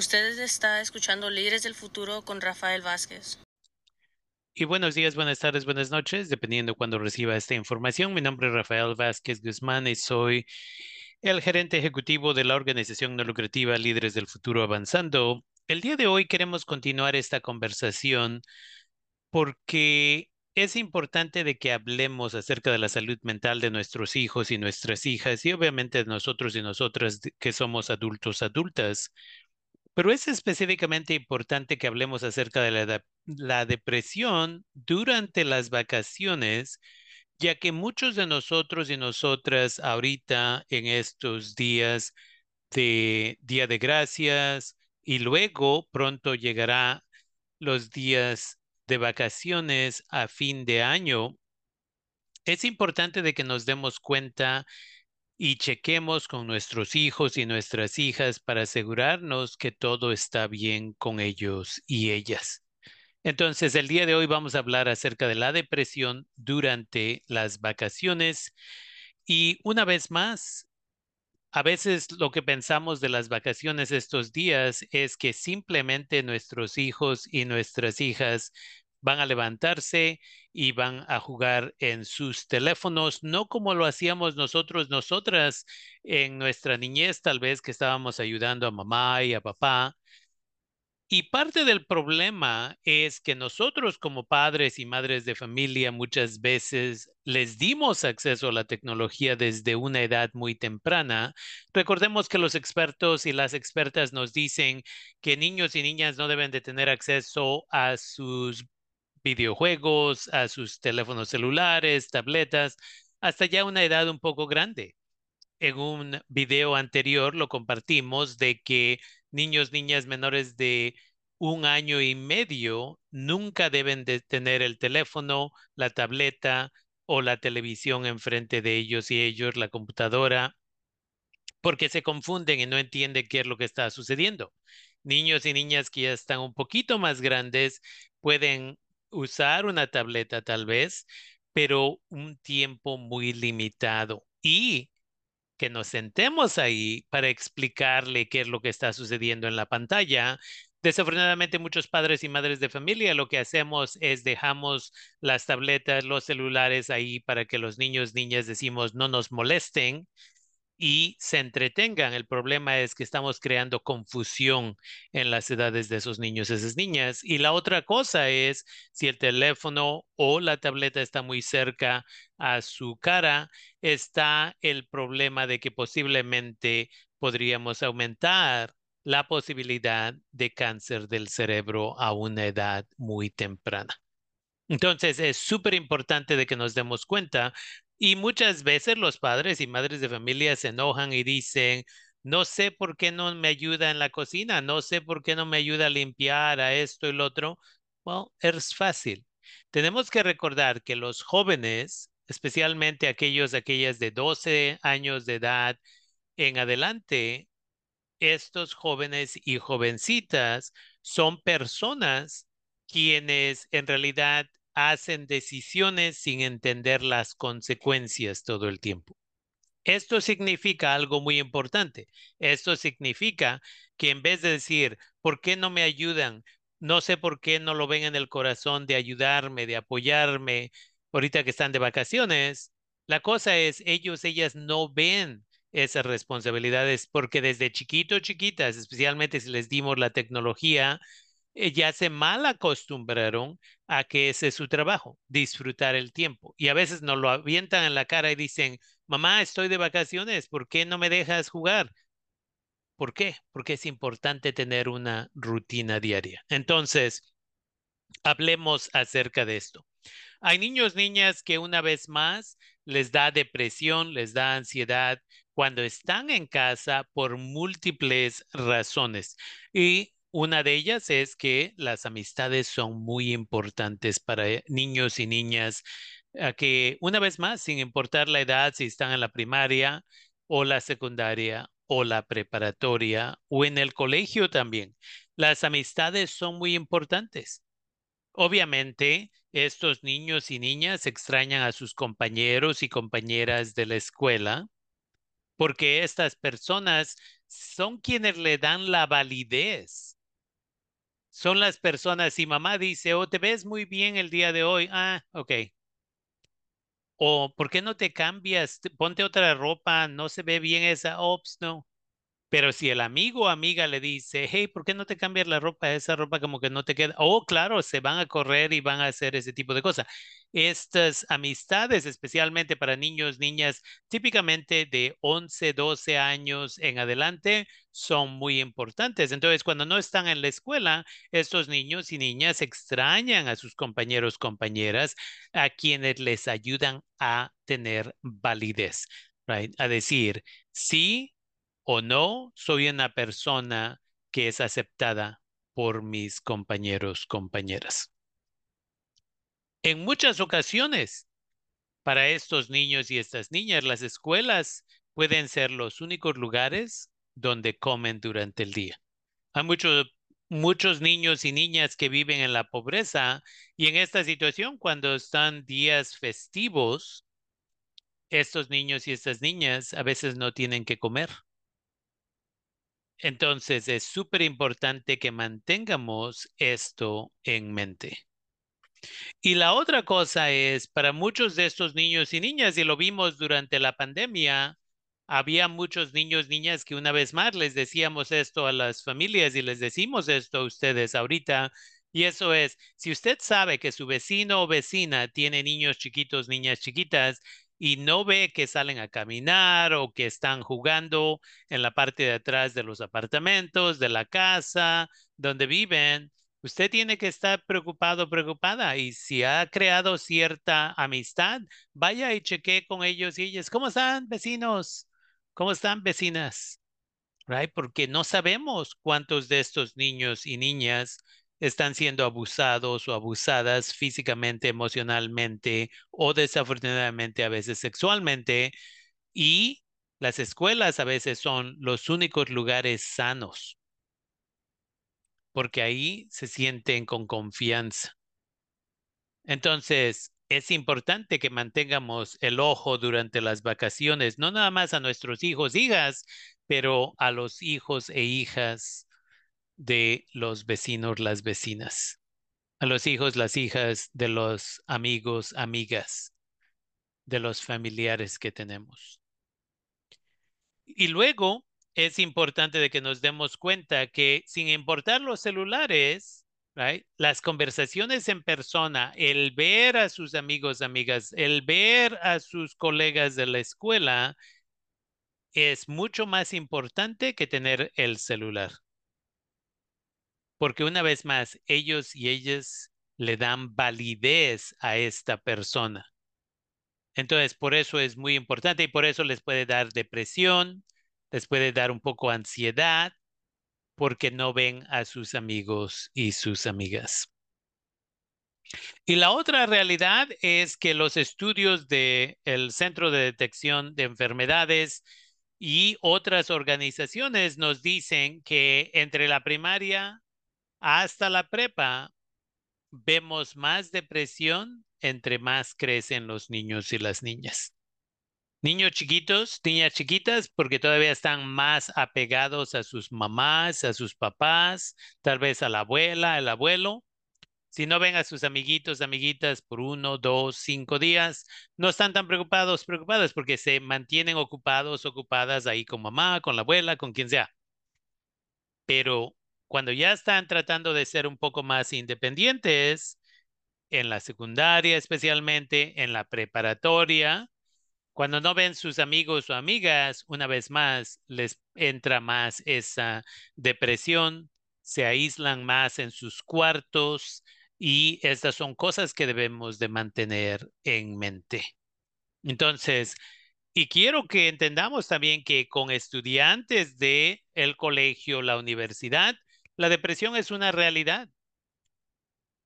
Usted está escuchando Líderes del Futuro con Rafael Vázquez. Y buenos días, buenas tardes, buenas noches, dependiendo cuando reciba esta información. Mi nombre es Rafael Vázquez Guzmán y soy el gerente ejecutivo de la organización no lucrativa Líderes del Futuro Avanzando. El día de hoy queremos continuar esta conversación porque es importante de que hablemos acerca de la salud mental de nuestros hijos y nuestras hijas y obviamente de nosotros y nosotras que somos adultos, adultas. Pero es específicamente importante que hablemos acerca de la, depresión durante las vacaciones, ya que muchos de nosotros y nosotras ahorita en estos días de Día de Gracias y luego pronto llegará los días de vacaciones a fin de año, es importante de que nos demos cuenta y chequemos con nuestros hijos y nuestras hijas para asegurarnos que todo está bien con ellos y ellas. Entonces, el día de hoy vamos a hablar acerca de la depresión durante las vacaciones y una vez más, a veces lo que pensamos de las vacaciones estos días es que simplemente nuestros hijos y nuestras hijas van a levantarse y van a jugar en sus teléfonos, no como lo hacíamos nosotros, nosotras en nuestra niñez, tal vez que estábamos ayudando a mamá y a papá. Y parte del problema es que nosotros como padres y madres de familia muchas veces les dimos acceso a la tecnología desde una edad muy temprana. Recordemos que los expertos y las expertas nos dicen que niños y niñas no deben de tener acceso a sus videojuegos, a sus teléfonos celulares, tabletas, hasta ya una edad un poco grande. En un video anterior lo compartimos de que niños, niñas menores de un año y medio nunca deben de tener el teléfono, la tableta o la televisión enfrente de ellos y ellos, la computadora, porque se confunden y no entienden qué es lo que está sucediendo. Niños y niñas que ya están un poquito más grandes pueden usar una tableta tal vez, pero un tiempo muy limitado y que nos sentemos ahí para explicarle qué es lo que está sucediendo en la pantalla. Desafortunadamente, muchos padres y madres de familia lo que hacemos es dejamos las tabletas, los celulares ahí para que los niños, niñas decimos no nos molesten y se entretengan. El problema es que estamos creando confusión en las edades de esos niños, esas niñas. Y la otra cosa es si el teléfono o la tableta está muy cerca a su cara, está el problema de que posiblemente podríamos aumentar la posibilidad de cáncer del cerebro a una edad muy temprana. Entonces es súper importante de que nos demos cuenta y muchas veces los padres y madres de familia se enojan y dicen, no sé por qué no me ayuda en la cocina, no sé por qué no me ayuda a limpiar a esto y lo otro. Bueno, es fácil. Tenemos que recordar que los jóvenes, especialmente aquellos, aquellas de 12 años de edad en adelante, estos jóvenes y jovencitas son personas quienes en realidad hacen decisiones sin entender las consecuencias todo el tiempo. Esto significa algo muy importante. Esto significa que en vez de decir, ¿por qué no me ayudan? No sé por qué no lo ven en el corazón de ayudarme, de apoyarme, ahorita que están de vacaciones. La cosa es, ellos, ellas no ven esas responsabilidades porque desde chiquitos, chiquitas, especialmente si les dimos la tecnología, ya se mal acostumbraron a que ese es su trabajo, disfrutar el tiempo. Y a veces nos lo avientan en la cara y dicen, mamá, estoy de vacaciones, ¿por qué no me dejas jugar? ¿Por qué? Porque es importante tener una rutina diaria. Entonces, hablemos acerca de esto. Hay niños, niñas que una vez más les da depresión, les da ansiedad cuando están en casa por múltiples razones. Y una de ellas es que las amistades son muy importantes para eh, niños y niñas, que una vez más, sin importar la edad, si están en la primaria o la secundaria o la preparatoria o en el colegio también, las amistades son muy importantes. Obviamente, estos niños y niñas extrañan a sus compañeros y compañeras de la escuela, porque estas personas son quienes le dan la validez. Son las personas, si mamá dice, oh, te ves muy bien el día de hoy, ah, ok. O, ¿por qué no te cambias? Ponte otra ropa, no se ve bien esa, ops, no. Pero si el amigo o amiga le dice, hey, ¿por qué no te cambias la ropa? Esa ropa como que no te queda. Oh, claro, se van a correr y van a hacer ese tipo de cosas. Estas amistades, especialmente para niños, niñas, típicamente de 11, 12 años en adelante, son muy importantes. Entonces, cuando no están en la escuela, estos niños y niñas extrañan a sus compañeros, compañeras, a quienes les ayudan a tener validez, right? A decir, sí, o no soy una persona que es aceptada por mis compañeros, compañeras. En muchas ocasiones, para estos niños y estas niñas, las escuelas pueden ser los únicos lugares donde comen durante el día. Hay muchos, muchos niños y niñas que viven en la pobreza y en esta situación, cuando están días festivos, estos niños y estas niñas a veces no tienen que comer entonces es súper importante que mantengamos esto en mente. Y la otra cosa es, para muchos de estos niños y niñas, y lo vimos durante la pandemia, había muchos niños, niñas que una vez más les decíamos esto a las familias y les decimos esto a ustedes ahorita. Y eso es, si usted sabe que su vecino o vecina tiene niños chiquitos, niñas chiquitas, y no ve que salen a caminar o que están jugando en la parte de atrás de los apartamentos, de la casa donde viven, usted tiene que estar preocupado, preocupada. Y si ha creado cierta amistad, vaya y chequee con ellos y ellas. ¿Cómo están, vecinos? ¿Cómo están, vecinas? Right? Porque no sabemos cuántos de estos niños y niñas están siendo abusados o abusadas físicamente, emocionalmente o desafortunadamente a veces sexualmente. Y las escuelas a veces son los únicos lugares sanos, porque ahí se sienten con confianza. Entonces, es importante que mantengamos el ojo durante las vacaciones, no nada más a nuestros hijos, hijas, pero a los hijos e hijas de los vecinos, las vecinas, a los hijos, las hijas, de los amigos, amigas, de los familiares que tenemos. Y luego es importante de que nos demos cuenta que sin importar los celulares, las conversaciones en persona, el ver a sus amigos, amigas, el ver a sus colegas de la escuela, es mucho más importante que tener el celular porque una vez más, ellos y ellas le dan validez a esta persona. Entonces, por eso es muy importante y por eso les puede dar depresión, les puede dar un poco ansiedad, porque no ven a sus amigos y sus amigas. Y la otra realidad es que los estudios del Centro de Detección de Enfermedades y otras organizaciones nos dicen que entre la primaria hasta la prepa vemos más depresión entre más crecen los niños y las niñas. Niños chiquitos, niñas chiquitas, porque todavía están más apegados a sus mamás, a sus papás, tal vez a la abuela, al abuelo. Si no ven a sus amiguitos, amiguitas por uno, dos, cinco días, no están tan preocupados, preocupadas porque se mantienen ocupados, ocupadas ahí con mamá, con la abuela, con quien sea. Pero cuando ya están tratando de ser un poco más independientes, en la secundaria especialmente, en la preparatoria, cuando no ven sus amigos o amigas, una vez más les entra más esa depresión, se aíslan más en sus cuartos y estas son cosas que debemos de mantener en mente. Entonces, y quiero que entendamos también que con estudiantes de el colegio, la universidad, la depresión es una realidad.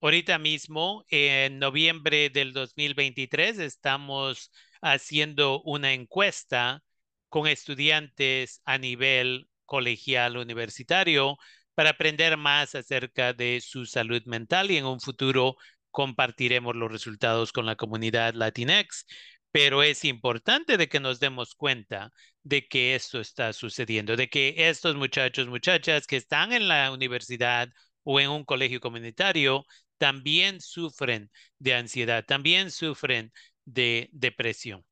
Ahorita mismo, en noviembre del 2023, estamos haciendo una encuesta con estudiantes a nivel colegial universitario para aprender más acerca de su salud mental y en un futuro compartiremos los resultados con la comunidad Latinx. pero es importante de que nos demos cuenta de que esto está sucediendo, de que estos muchachos, muchachas que están en la universidad o en un colegio comunitario también sufren de ansiedad, también sufren de depresión.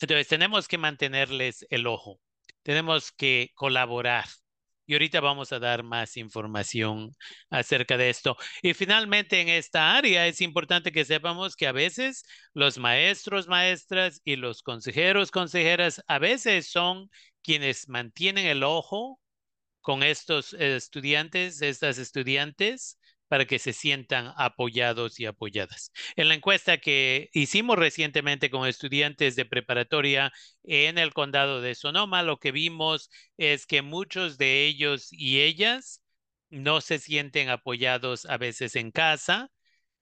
Entonces tenemos que mantenerles el ojo, tenemos que colaborar. Y ahorita vamos a dar más información acerca de esto. Y finalmente en esta área es importante que sepamos que a veces los maestros, maestras y los consejeros, consejeras, a veces son quienes mantienen el ojo con estos estudiantes, estas estudiantes, para que se sientan apoyados y apoyadas. En la encuesta que hicimos recientemente con estudiantes de preparatoria en el condado de Sonoma, lo que vimos es que muchos de ellos y ellas no se sienten apoyados a veces en casa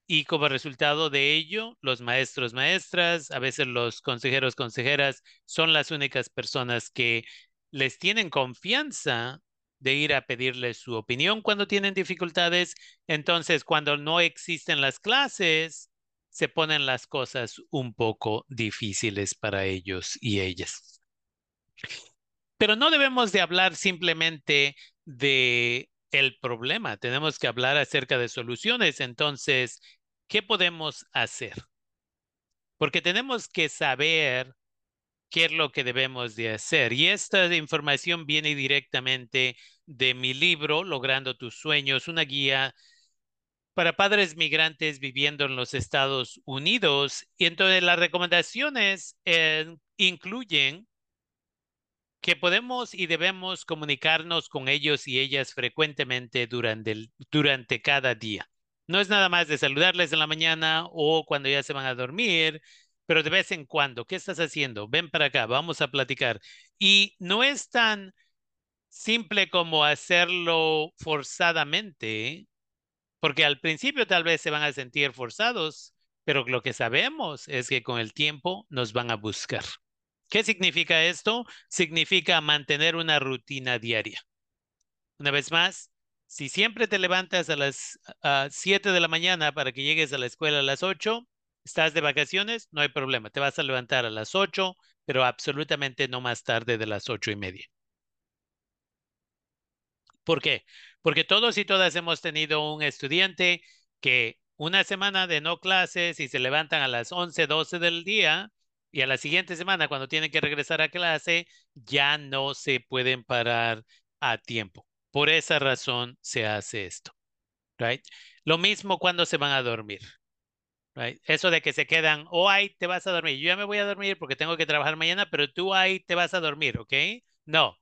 y como resultado de ello, los maestros, maestras, a veces los consejeros, consejeras son las únicas personas que les tienen confianza de ir a pedirles su opinión cuando tienen dificultades. Entonces, cuando no existen las clases, se ponen las cosas un poco difíciles para ellos y ellas. Pero no debemos de hablar simplemente de el problema, tenemos que hablar acerca de soluciones. Entonces, ¿qué podemos hacer? Porque tenemos que saber qué es lo que debemos de hacer. Y esta información viene directamente de mi libro, Logrando tus sueños, una guía para padres migrantes viviendo en los Estados Unidos. Y entonces las recomendaciones eh, incluyen que podemos y debemos comunicarnos con ellos y ellas frecuentemente durante, durante cada día. No es nada más de saludarles en la mañana o cuando ya se van a dormir, pero de vez en cuando, ¿qué estás haciendo? Ven para acá, vamos a platicar. Y no es tan simple como hacerlo forzadamente, porque al principio tal vez se van a sentir forzados, pero lo que sabemos es que con el tiempo nos van a buscar. ¿Qué significa esto? Significa mantener una rutina diaria. Una vez más, si siempre te levantas a las 7 de la mañana para que llegues a la escuela a las 8, estás de vacaciones, no hay problema. Te vas a levantar a las 8, pero absolutamente no más tarde de las ocho y media. ¿Por qué? Porque todos y todas hemos tenido un estudiante que una semana de no clases y se levantan a las 11, 12 del día y a la siguiente semana cuando tienen que regresar a clase ya no se pueden parar a tiempo. Por esa razón se hace esto. Right? Lo mismo cuando se van a dormir. Eso de que se quedan, oh, ahí te vas a dormir. Yo ya me voy a dormir porque tengo que trabajar mañana, pero tú ahí te vas a dormir, ¿ok? No.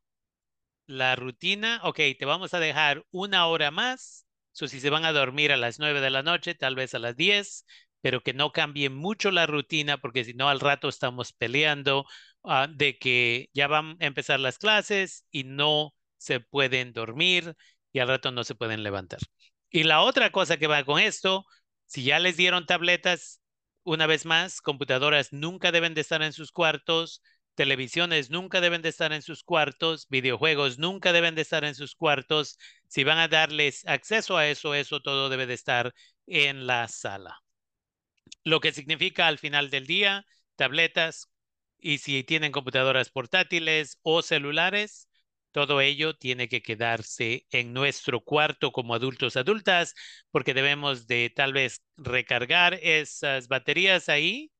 La rutina, ok, te vamos a dejar una hora más. So, si se van a dormir a las nueve de la noche, tal vez a las diez, pero que no cambie mucho la rutina porque si no al rato estamos peleando ah, de que ya van a empezar las clases y no se pueden dormir y al rato no se pueden levantar. Y la otra cosa que va con esto si ya les dieron tabletas, una vez más, computadoras nunca deben de estar en sus cuartos, televisiones nunca deben de estar en sus cuartos, videojuegos nunca deben de estar en sus cuartos. Si van a darles acceso a eso, eso todo debe de estar en la sala. Lo que significa al final del día, tabletas y si tienen computadoras portátiles o celulares, todo ello tiene que quedarse en nuestro cuarto como adultos adultas, porque debemos de tal vez recargar esas baterías ahí,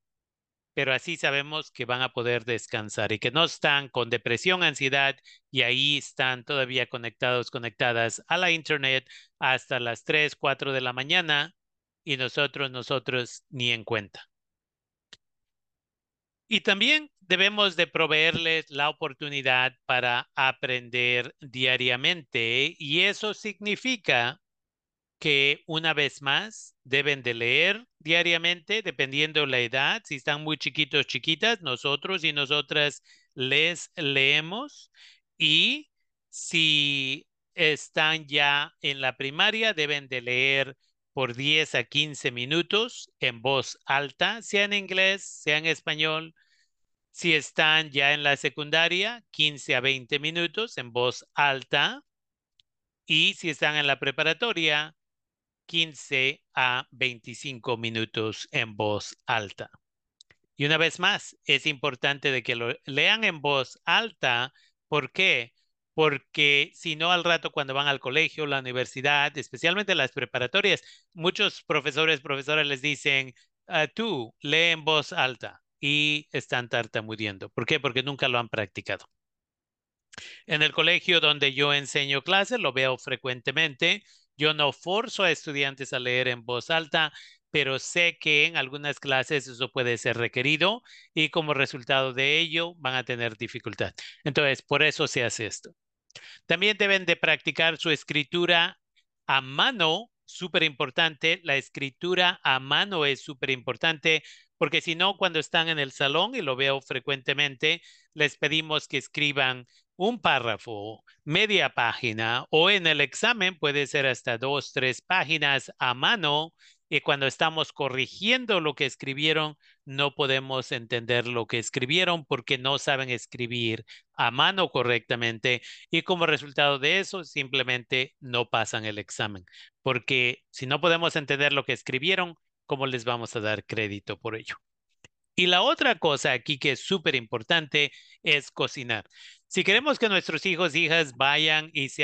pero así sabemos que van a poder descansar y que no están con depresión, ansiedad y ahí están todavía conectados, conectadas a la internet hasta las 3, 4 de la mañana y nosotros, nosotros ni en cuenta. Y también debemos de proveerles la oportunidad para aprender diariamente y eso significa que una vez más deben de leer diariamente dependiendo la edad. Si están muy chiquitos, chiquitas, nosotros y nosotras les leemos y si están ya en la primaria deben de leer por 10 a 15 minutos en voz alta, sea en inglés, sea en español, si están ya en la secundaria, 15 a 20 minutos en voz alta. Y si están en la preparatoria, 15 a 25 minutos en voz alta. Y una vez más, es importante de que lo lean en voz alta. ¿Por qué? Porque si no, al rato cuando van al colegio, la universidad, especialmente las preparatorias, muchos profesores, profesoras les dicen, ah, tú lee en voz alta y están tartamudeando. ¿Por qué? Porque nunca lo han practicado. En el colegio donde yo enseño clases, lo veo frecuentemente. Yo no forzo a estudiantes a leer en voz alta, pero sé que en algunas clases eso puede ser requerido y como resultado de ello van a tener dificultad. Entonces, por eso se hace esto. También deben de practicar su escritura a mano, súper importante. La escritura a mano es súper importante porque si no, cuando están en el salón, y lo veo frecuentemente, les pedimos que escriban un párrafo, media página o en el examen puede ser hasta dos, tres páginas a mano y cuando estamos corrigiendo lo que escribieron, no podemos entender lo que escribieron porque no saben escribir a mano correctamente y como resultado de eso simplemente no pasan el examen. Porque si no podemos entender lo que escribieron, ¿cómo les vamos a dar crédito por ello? Y la otra cosa aquí que es súper importante es cocinar. Si queremos que nuestros hijos hijas vayan y se,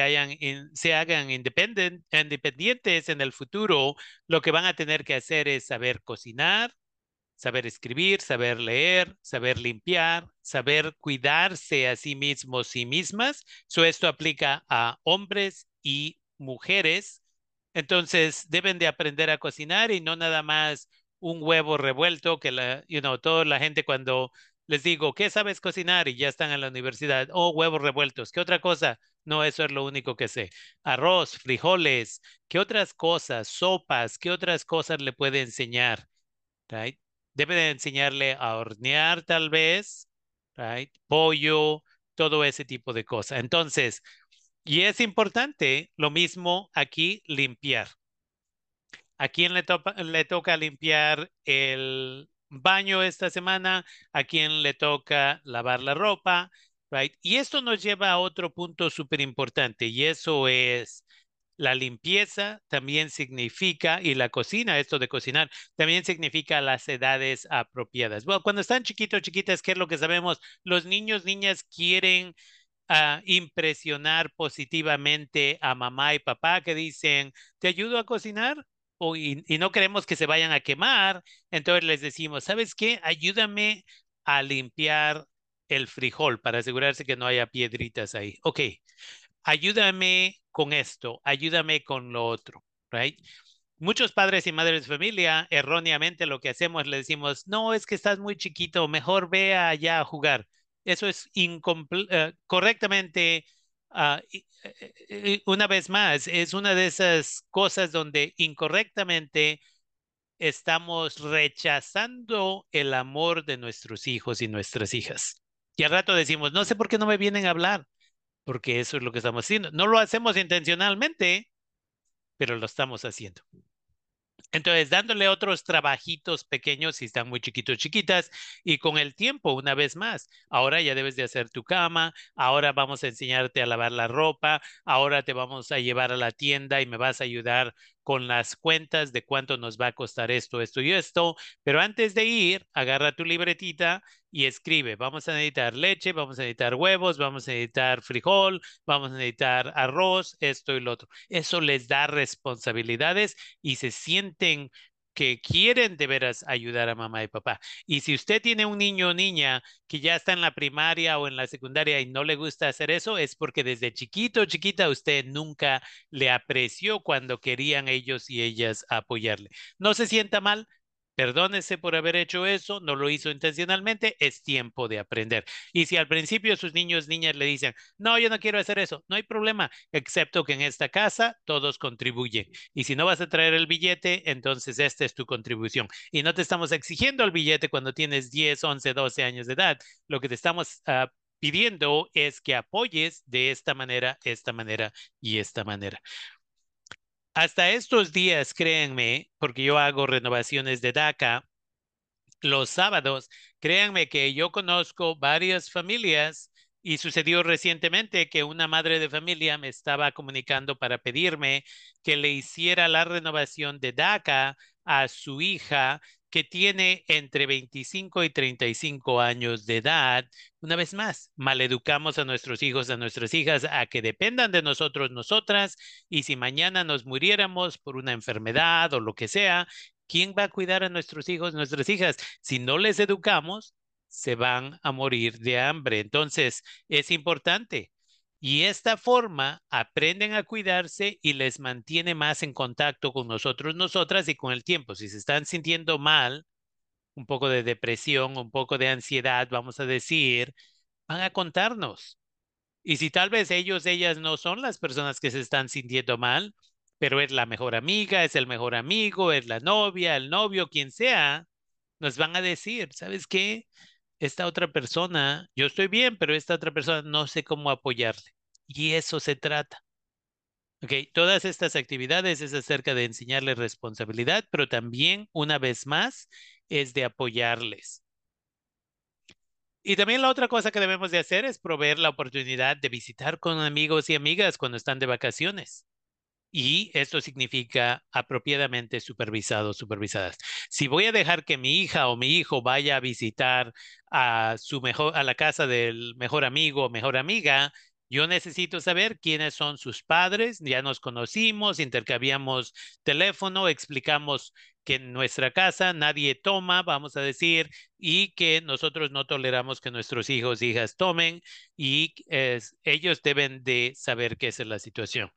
se hagan independientes en el futuro, lo que van a tener que hacer es saber cocinar, saber escribir, saber leer, saber limpiar, saber cuidarse a sí mismos y mismas. esto aplica a hombres y mujeres. Entonces, deben de aprender a cocinar y no nada más un huevo revuelto que la, you know, toda la gente cuando les digo, ¿qué sabes cocinar? Y ya están en la universidad. Oh, huevos revueltos. ¿Qué otra cosa? No, eso es lo único que sé. Arroz, frijoles, ¿qué otras cosas? Sopas, ¿qué otras cosas le puede enseñar? Right? Debe de enseñarle a hornear tal vez, right? Pollo, todo ese tipo de cosas. Entonces, y es importante, lo mismo aquí, limpiar. ¿A quién le, le toca limpiar el baño esta semana, a quien le toca lavar la ropa, right? Y esto nos lleva a otro punto súper importante y eso es la limpieza también significa, y la cocina, esto de cocinar, también significa las edades apropiadas. Bueno, cuando están chiquitos, chiquitas, ¿qué es lo que sabemos? Los niños, niñas quieren uh, impresionar positivamente a mamá y papá que dicen, ¿te ayudo a cocinar? y, no queremos que se vayan a quemar, entonces les decimos, ¿sabes qué? Ayúdame a limpiar el frijol para asegurarse que no haya piedritas ahí. Ok, ayúdame con esto, ayúdame con lo otro, right? Muchos padres y madres de familia, erróneamente lo que hacemos, le decimos, no, es que estás muy chiquito, mejor ve allá a jugar. Eso es uh, correctamente Ah, eh, eh, una vez más, es una de esas cosas donde incorrectamente estamos rechazando el amor de nuestros hijos y nuestras hijas. Y al rato decimos, no sé por qué no me vienen a hablar, porque eso es lo que estamos haciendo. No lo hacemos intencionalmente, pero lo estamos haciendo. Entonces, dándole otros trabajitos pequeños si están muy chiquitos, chiquitas, y con el tiempo, una vez más, ahora ya debes de hacer tu cama, ahora vamos a enseñarte a lavar la ropa, ahora te vamos a llevar a la tienda y me vas a ayudar con las cuentas de cuánto nos va a costar esto, esto y esto, pero antes de ir, agarra tu libretita y escribe, vamos a necesitar leche, vamos a necesitar huevos, vamos a necesitar frijol, vamos a necesitar arroz, esto y lo otro. Eso les da responsabilidades y se sienten que quieren de veras ayudar a mamá y papá. Y si usted tiene un niño o niña que ya está en la primaria o en la secundaria y no le gusta hacer eso, es porque desde chiquito o chiquita usted nunca le apreció cuando querían ellos y ellas apoyarle. No se sienta mal, Perdónese por haber hecho eso, no lo hizo intencionalmente, es tiempo de aprender. Y si al principio sus niños, niñas le dicen, no, yo no quiero hacer eso, no hay problema, excepto que en esta casa todos contribuyen. Y si no vas a traer el billete, entonces esta es tu contribución. Y no te estamos exigiendo el billete cuando tienes 10, 11, 12 años de edad. Lo que te estamos ah, pidiendo es que apoyes de esta manera, esta manera y esta manera. Hasta estos días, créanme, porque yo hago renovaciones de DACA los sábados, créanme que yo conozco varias familias y sucedió recientemente que una madre de familia me estaba comunicando para pedirme que le hiciera la renovación de DACA a su hija que tiene entre 25 y 35 años de edad. Una vez más, maleducamos a nuestros hijos, a nuestras hijas, a que dependan de nosotros, nosotras, y si mañana nos muriéramos por una enfermedad o lo que sea, ¿quién va a cuidar a nuestros hijos, nuestras hijas? Si no les educamos, se van a morir de hambre. Entonces, es importante. Y esta forma aprenden a cuidarse y les mantiene más en contacto con nosotros, nosotras y con el tiempo. Si se están sintiendo mal, un poco de depresión, un poco de ansiedad, vamos a decir, van a contarnos. Y si tal vez ellos, ellas no son las personas que se están sintiendo mal, pero es la mejor amiga, es el mejor amigo, es la novia, el novio, quien sea, nos van a decir, ¿sabes qué? Esta otra persona, yo estoy bien, pero esta otra persona no sé cómo apoyarle. Y eso se trata. Ok, todas estas actividades es acerca de enseñarles responsabilidad, pero también, una vez más, es de apoyarles. Y también la otra cosa que debemos de hacer es proveer la oportunidad de visitar con amigos y amigas cuando están de vacaciones y esto significa apropiadamente supervisados, supervisadas. Si voy a dejar que mi hija o mi hijo vaya a visitar a su mejor a la casa del mejor amigo o mejor amiga, yo necesito saber quiénes son sus padres, ya nos conocimos, intercambiamos teléfono, explicamos que en nuestra casa nadie toma, vamos a decir, y que nosotros no toleramos que nuestros hijos e hijas tomen y ellos deben de saber qué es la situación.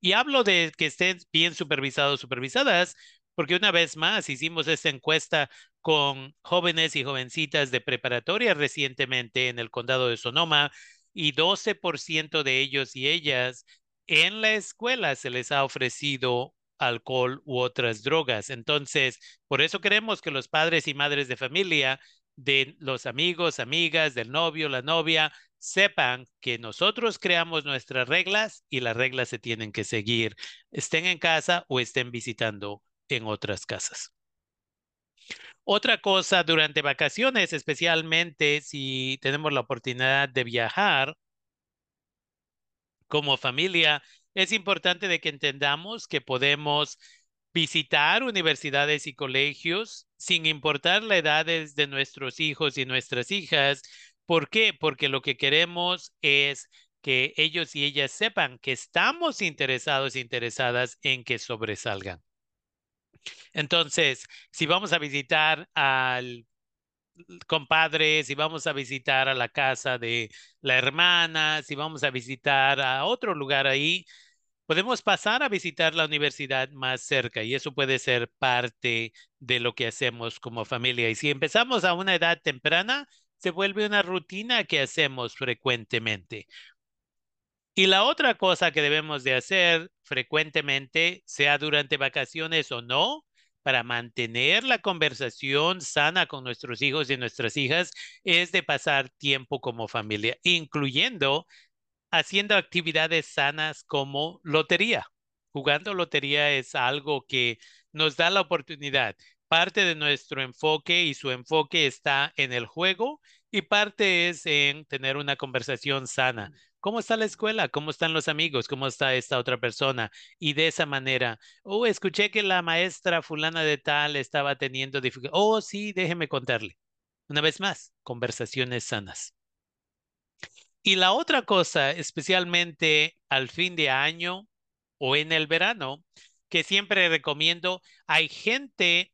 Y hablo de que estén bien supervisados, supervisadas, porque una vez más hicimos esta encuesta con jóvenes y jovencitas de preparatoria recientemente en el condado de Sonoma y 12% de ellos y ellas en la escuela se les ha ofrecido alcohol u otras drogas. Entonces, por eso queremos que los padres y madres de familia, de los amigos, amigas, del novio, la novia, sepan que nosotros creamos nuestras reglas y las reglas se tienen que seguir, estén en casa o estén visitando en otras casas. Otra cosa durante vacaciones, especialmente si tenemos la oportunidad de viajar como familia, es importante de que entendamos que podemos visitar universidades y colegios sin importar la edad de nuestros hijos y nuestras hijas ¿Por qué? Porque lo que queremos es que ellos y ellas sepan que estamos interesados e interesadas en que sobresalgan. Entonces, si vamos a visitar al compadre, si vamos a visitar a la casa de la hermana, si vamos a visitar a otro lugar ahí, podemos pasar a visitar la universidad más cerca y eso puede ser parte de lo que hacemos como familia. Y si empezamos a una edad temprana, se vuelve una rutina que hacemos frecuentemente. Y la otra cosa que debemos de hacer frecuentemente, sea durante vacaciones o no, para mantener la conversación sana con nuestros hijos y nuestras hijas, es de pasar tiempo como familia, incluyendo haciendo actividades sanas como lotería. Jugando lotería es algo que nos da la oportunidad parte de nuestro enfoque y su enfoque está en el juego y parte es en tener una conversación sana. ¿Cómo está la escuela? ¿Cómo están los amigos? ¿Cómo está esta otra persona? Y de esa manera, oh, escuché que la maestra fulana de tal estaba teniendo dificultades. Oh, sí, déjeme contarle. Una vez más, conversaciones sanas. Y la otra cosa, especialmente al fin de año o en el verano, que siempre recomiendo, hay gente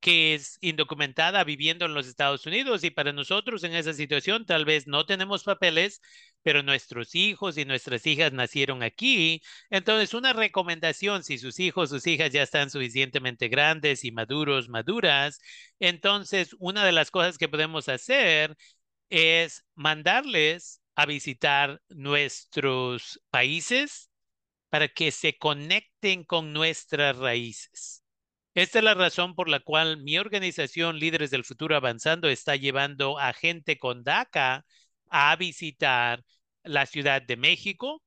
que es indocumentada viviendo en los Estados Unidos y para nosotros en esa situación tal vez no tenemos papeles, pero nuestros hijos y nuestras hijas nacieron aquí. Entonces, una recomendación, si sus hijos, sus hijas ya están suficientemente grandes y maduros, maduras, entonces una de las cosas que podemos hacer es mandarles a visitar nuestros países para que se conecten con nuestras raíces. Esta es la razón por la cual mi organización Líderes del Futuro Avanzando está llevando a gente con DACA a visitar la Ciudad de México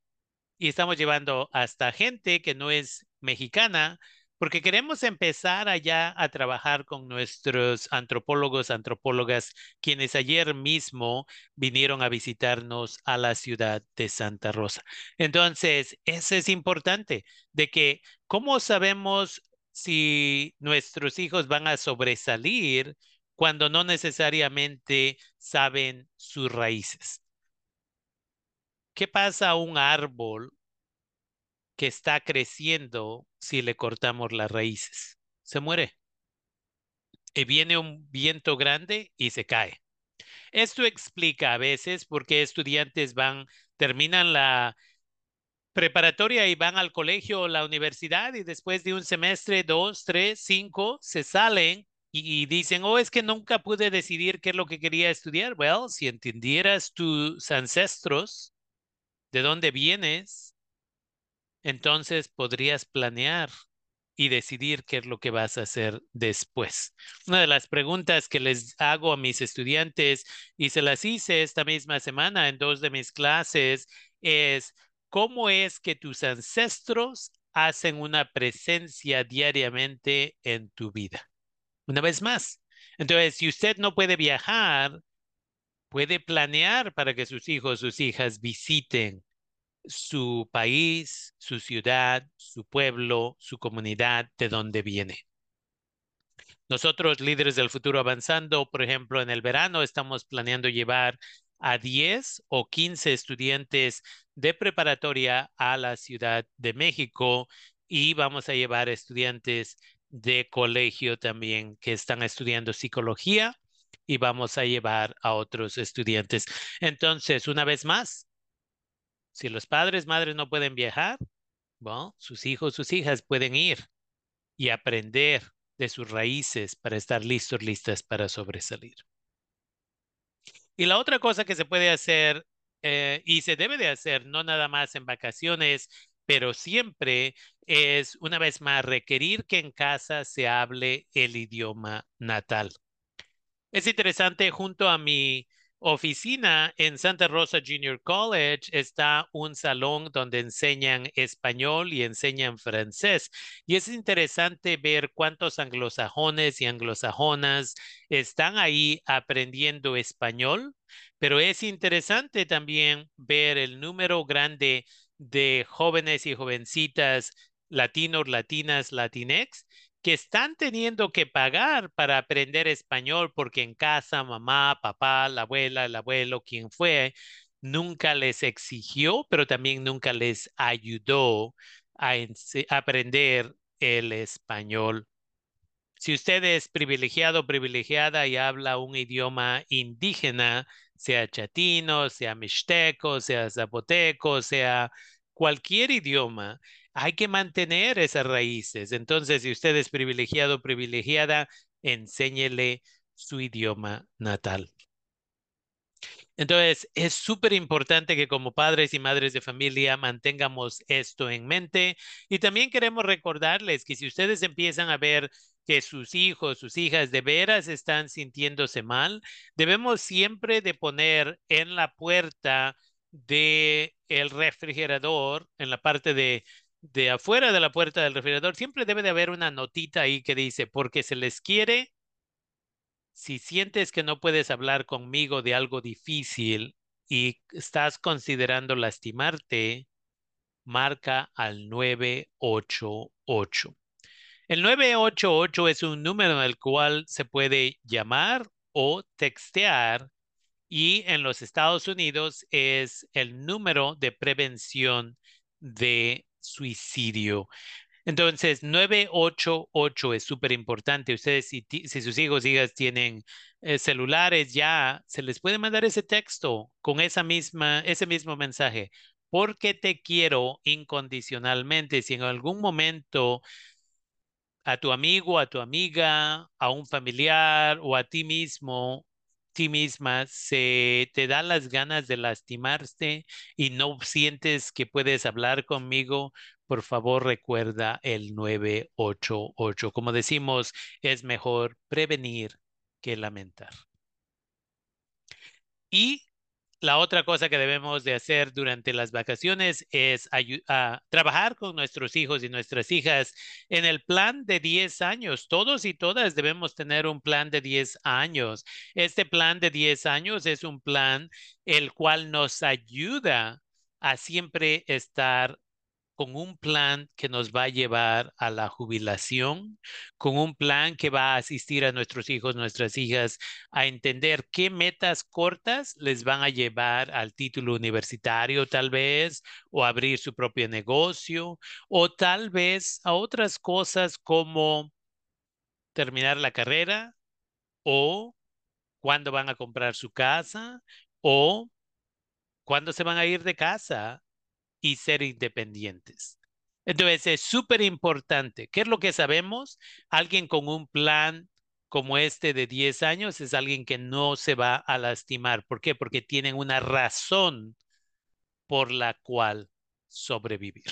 y estamos llevando hasta gente que no es mexicana porque queremos empezar allá a trabajar con nuestros antropólogos, antropólogas, quienes ayer mismo vinieron a visitarnos a la ciudad de Santa Rosa. Entonces, eso es importante, de que, ¿cómo sabemos si nuestros hijos van a sobresalir cuando no necesariamente saben sus raíces. ¿Qué pasa a un árbol que está creciendo si le cortamos las raíces? Se muere. Y viene un viento grande y se cae. Esto explica a veces por qué estudiantes van, terminan la preparatoria y van al colegio o la universidad y después de un semestre, dos, tres, cinco, se salen y, dicen, oh, es que nunca pude decidir qué es lo que quería estudiar. Well, si entendieras tus ancestros, de dónde vienes, entonces podrías planear y decidir qué es lo que vas a hacer después. Una de las preguntas que les hago a mis estudiantes y se las hice esta misma semana en dos de mis clases es, ¿cómo es que tus ancestros hacen una presencia diariamente en tu vida? Una vez más. Entonces, si usted no puede viajar, puede planear para que sus hijos, sus hijas visiten su país, su ciudad, su pueblo, su comunidad, de donde viene. Nosotros, líderes del futuro avanzando, por ejemplo, en el verano estamos planeando llevar a 10 o 15 estudiantes de preparatoria a la Ciudad de México y vamos a llevar estudiantes de colegio también que están estudiando psicología y vamos a llevar a otros estudiantes. Entonces, una vez más, si los padres, madres no pueden viajar, sus hijos, sus hijas pueden ir y aprender de sus raíces para estar listos, listas para sobresalir. Y la otra cosa que se puede hacer eh, y se debe de hacer, no nada más en vacaciones, pero siempre es, una vez más, requerir que en casa se hable el idioma natal. Es interesante, junto a mi oficina en Santa Rosa Junior College está un salón donde enseñan español y enseñan francés. Y es interesante ver cuántos anglosajones y anglosajonas están ahí aprendiendo español, pero es interesante también ver el número grande de jóvenes y jovencitas latinos, latinas, latinex que están teniendo que pagar para aprender español porque en casa mamá, papá, la abuela, el abuelo, quien fue, nunca les exigió, pero también nunca les ayudó a aprender el español. Si usted es privilegiado o privilegiada y habla un idioma indígena, sea chatino, sea mixteco, sea zapoteco, sea cualquier idioma, hay que mantener esas raíces. Entonces, si usted es privilegiado o privilegiada, enséñele su idioma natal. Entonces, es súper importante que como padres y madres de familia mantengamos esto en mente. Y también queremos recordarles que si ustedes empiezan a ver que sus hijos, sus hijas de veras están sintiéndose mal, debemos siempre de poner en la puerta de el refrigerador, en la parte de de afuera de la puerta del refrigerador, siempre debe de haber una notita ahí que dice, porque se les quiere, si sientes que no puedes hablar conmigo de algo difícil y estás considerando lastimarte, marca al 988. El 988 es un número al cual se puede llamar o textear y en los Estados Unidos es el número de prevención de suicidio. Entonces, 988 es súper importante. Ustedes, si, sus hijos hijas tienen eh, celulares, ya se les puede mandar ese texto con esa misma, ese mismo mensaje. Porque te quiero incondicionalmente. Si en algún momento a tu amigo, a tu amiga, a un familiar o a ti mismo ti misma, se te da las ganas de lastimarte y no sientes que puedes hablar conmigo, por favor recuerda el 988. Como decimos, es mejor prevenir que lamentar. Y la otra cosa que debemos de hacer durante las vacaciones es trabajar con nuestros hijos y nuestras hijas en el plan de 10 años. Todos y todas debemos tener un plan de 10 años. Este plan de 10 años es un plan el cual nos ayuda a siempre estar con un plan que nos va a llevar a la jubilación, con un plan que va a asistir a nuestros hijos, nuestras hijas a entender qué metas cortas les van a llevar al título universitario tal vez, o abrir su propio negocio, o tal vez a otras cosas como terminar la carrera o cuándo van a comprar su casa o cuándo se van a ir de casa y ser independientes. Entonces es súper importante. ¿Qué es lo que sabemos? Alguien con un plan como este de 10 años es alguien que no se va a lastimar. ¿Por qué? Porque tienen una razón por la cual sobrevivir.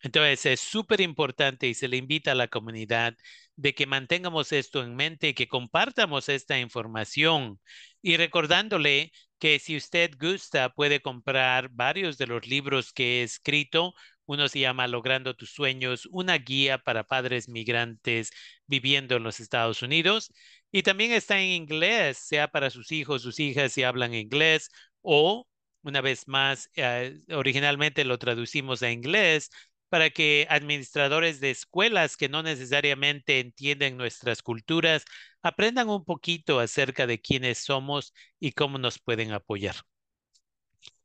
Entonces es súper importante y se le invita a la comunidad de que mantengamos esto en mente y que compartamos esta información y recordándole que si usted gusta puede comprar varios de los libros que he escrito. Uno se llama Logrando tus sueños, una guía para padres migrantes viviendo en los Estados Unidos. Y también está en inglés, sea para sus hijos, sus hijas si hablan inglés o, una vez más, eh, originalmente lo traducimos a inglés para que administradores de escuelas que no necesariamente entienden nuestras culturas aprendan un poquito acerca de quiénes somos y cómo nos pueden apoyar.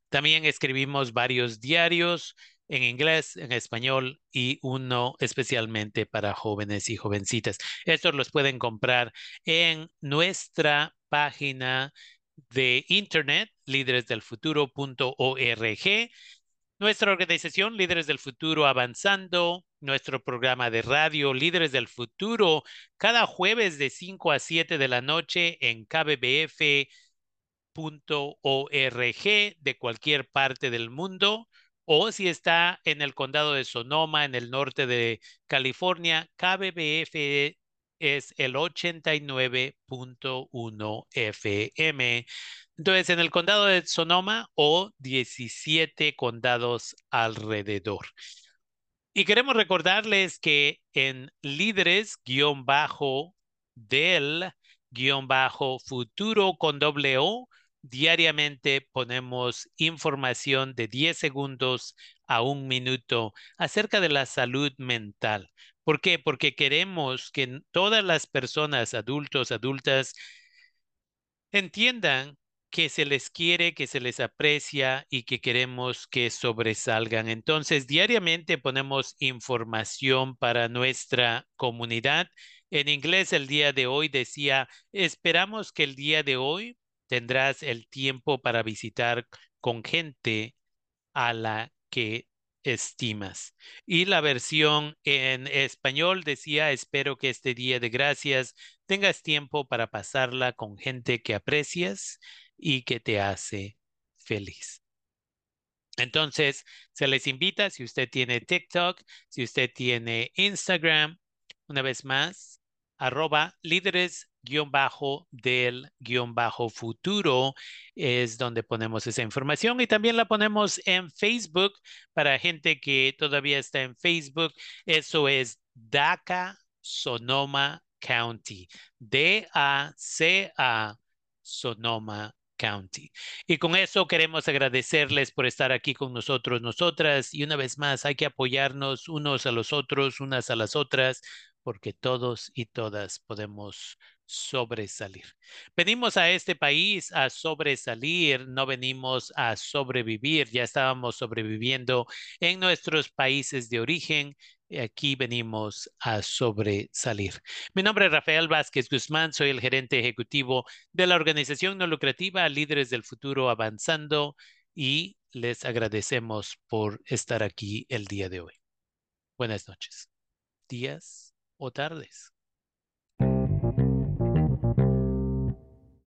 También escribimos varios diarios en inglés, en español y uno especialmente para jóvenes y jovencitas. Estos los pueden comprar en nuestra página de internet, líderesdelfuturo.org nuestra organización Líderes del Futuro Avanzando, nuestro programa de radio Líderes del Futuro, cada jueves de 5 a 7 de la noche en kbbf.org de cualquier parte del mundo o si está en el condado de Sonoma, en el norte de California, KBBF es el 89.1 FM. Entonces, en el condado de Sonoma o 17 condados alrededor. Y queremos recordarles que en líderes guion bajo del guion bajo futuro con doble O, diariamente ponemos información de 10 segundos a un minuto acerca de la salud mental. ¿Por qué? Porque queremos que todas las personas, adultos, adultas, entiendan que se les quiere, que se les aprecia y que queremos que sobresalgan. Entonces, diariamente ponemos información para nuestra comunidad. En inglés, el día de hoy decía, esperamos que el día de hoy tendrás el tiempo para visitar con gente a la que estimas. Y la versión en español decía, espero que este día de gracias tengas tiempo para pasarla con gente que aprecias y que te hace feliz. Entonces, se les invita, si usted tiene TikTok, si usted tiene Instagram, una vez más, arroba líderes guion bajo del guion bajo futuro es donde ponemos esa información y también la ponemos en Facebook para gente que todavía está en Facebook. Eso es DACA Sonoma County. D-A-C-A Sonoma County. Y con eso queremos agradecerles por estar aquí con nosotros, nosotras. Y una vez más, hay que apoyarnos unos a los otros, unas a las otras, porque todos y todas podemos sobresalir. Venimos a este país a sobresalir, no venimos a sobrevivir, ya estábamos sobreviviendo en nuestros países de origen. Aquí venimos a sobresalir. Mi nombre es Rafael Vázquez Guzmán, soy el gerente ejecutivo de la organización no lucrativa Líderes del Futuro Avanzando y les agradecemos por estar aquí el día de hoy. Buenas noches, días o tardes.